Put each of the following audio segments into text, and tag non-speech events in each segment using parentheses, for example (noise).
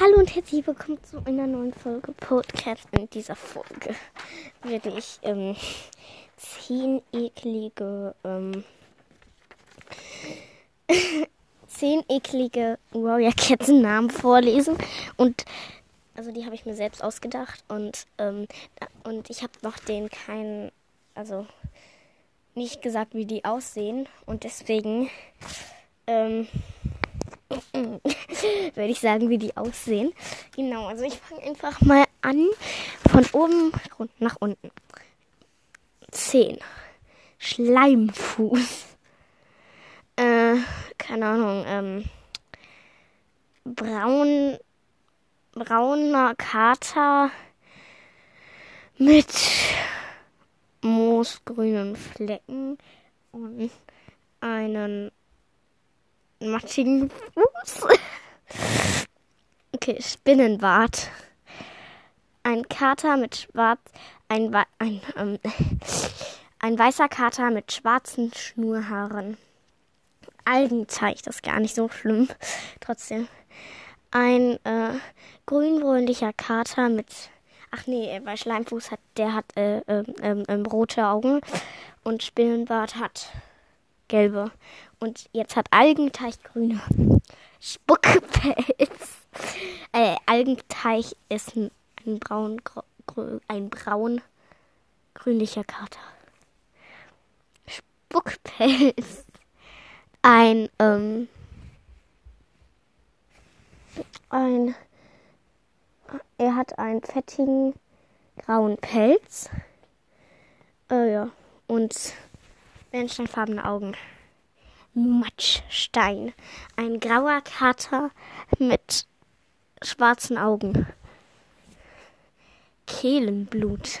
Hallo und herzlich willkommen zu einer neuen Folge Podcast. In dieser Folge werde ich ähm, zehn eklige, ähm, (laughs) zehn eklige Warrior Katzen Namen vorlesen. Und also die habe ich mir selbst ausgedacht. Und ähm, und ich habe noch den keinen, also nicht gesagt, wie die aussehen. Und deswegen ähm, (laughs) würde ich sagen, wie die aussehen. Genau, also ich fange einfach mal an von oben nach unten. 10. Schleimfuß. (laughs) Äh, keine Ahnung, ähm, braun, brauner Kater mit moosgrünen Flecken und einen matschigen Fuß. Okay, Spinnenbart. Ein Kater mit schwarz, ein, ein, ähm, (laughs) ein weißer Kater mit schwarzen Schnurhaaren. Algenteich, das ist gar nicht so schlimm. Trotzdem. Ein äh, grünbräunlicher Kater mit. Ach nee, bei Schleimfuß hat der hat äh, äh, äh, rote Augen und Spinnenbart hat gelbe. Und jetzt hat Algenteich grüne Spuckpelz. (laughs) Äh, Algenteich ist ein, ein braun, ein braun grünlicher Kater. Spuckpelz. Ein, ähm, ein, er hat einen fettigen grauen Pelz. Äh, ja. Und bernsteinfarbene Augen. Matschstein. Ein grauer Kater mit schwarzen Augen. Kehlenblut.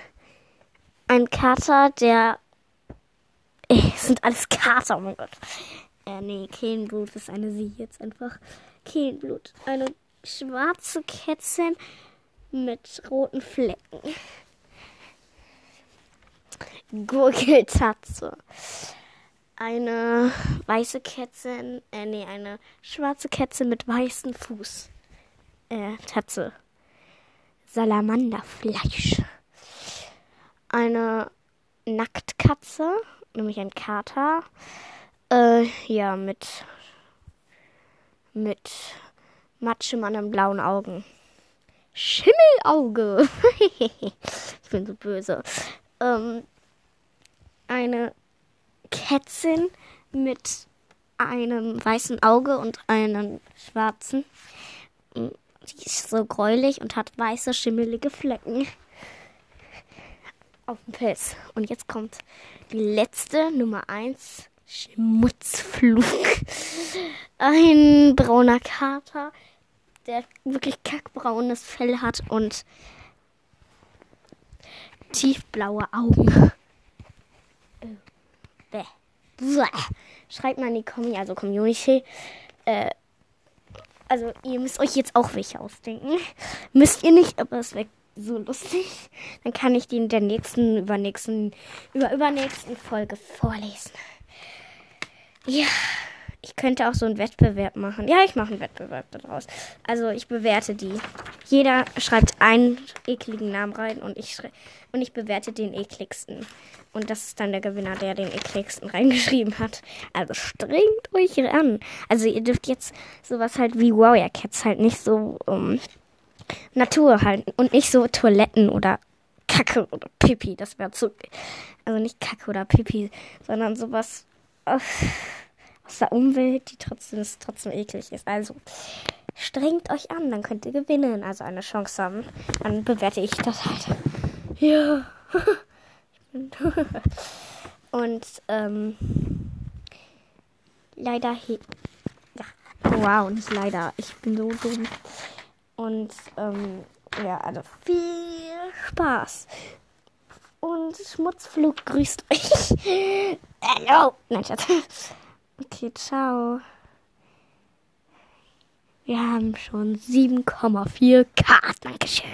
Ein Kater, der. (laughs) Ey, sind alles Kater, oh mein Gott. Äh, nee, Kehlenblut ist eine Sie jetzt einfach. Kehlenblut. Eine schwarze Kätzchen mit roten Flecken. Gurgeltatze. Eine weiße Kätzchen, äh, nee, eine schwarze Kätzchen mit weißem Fuß. Äh, Tatze. Salamanderfleisch. Eine Nacktkatze, nämlich ein Kater. Äh, ja, mit, mit matschem an blauen Augen. Schimmelauge. (laughs) ich bin so böse. Ähm, eine Kätzchen mit einem weißen Auge und einem schwarzen. Die ist so gräulich und hat weiße, schimmelige Flecken auf dem Pelz. Und jetzt kommt die letzte, Nummer 1, Schmutzflug. Ein brauner Kater, der wirklich kackbraunes Fell hat und tiefblaue Augen. Bäh. Bäh. Schreibt mal in die Kommi, also Community. Äh, also ihr müsst euch jetzt auch welche ausdenken. (laughs) Müsst ihr nicht, aber es wäre so lustig. Dann kann ich die in der nächsten, übernächsten, über übernächsten Folge vorlesen. Ja. Ich könnte auch so einen Wettbewerb machen. Ja, ich mache einen Wettbewerb daraus. Also ich bewerte die. Jeder schreibt einen ekligen Namen rein und ich und ich bewerte den ekligsten. Und das ist dann der Gewinner, der den ekligsten reingeschrieben hat. Also strengt euch an. Also ihr dürft jetzt sowas halt wie Warrior Cats halt nicht so um, Natur halten und nicht so Toiletten oder Kacke oder Pipi. Das wäre zu. Also nicht Kacke oder Pipi, sondern sowas. Oh aus der Umwelt, die trotzdem, trotzdem eklig ist. Also strengt euch an, dann könnt ihr gewinnen, also eine Chance haben. Dann bewerte ich das halt. Ja. (laughs) Und ähm, leider ja. Wow, nicht leider. Ich bin so dumm. Und ähm, ja, also viel Spaß. Und Schmutzflug grüßt euch. (laughs) Hallo. Nein, Schatz. Okay, ciao. Wir haben schon 7,4 K. Dankeschön.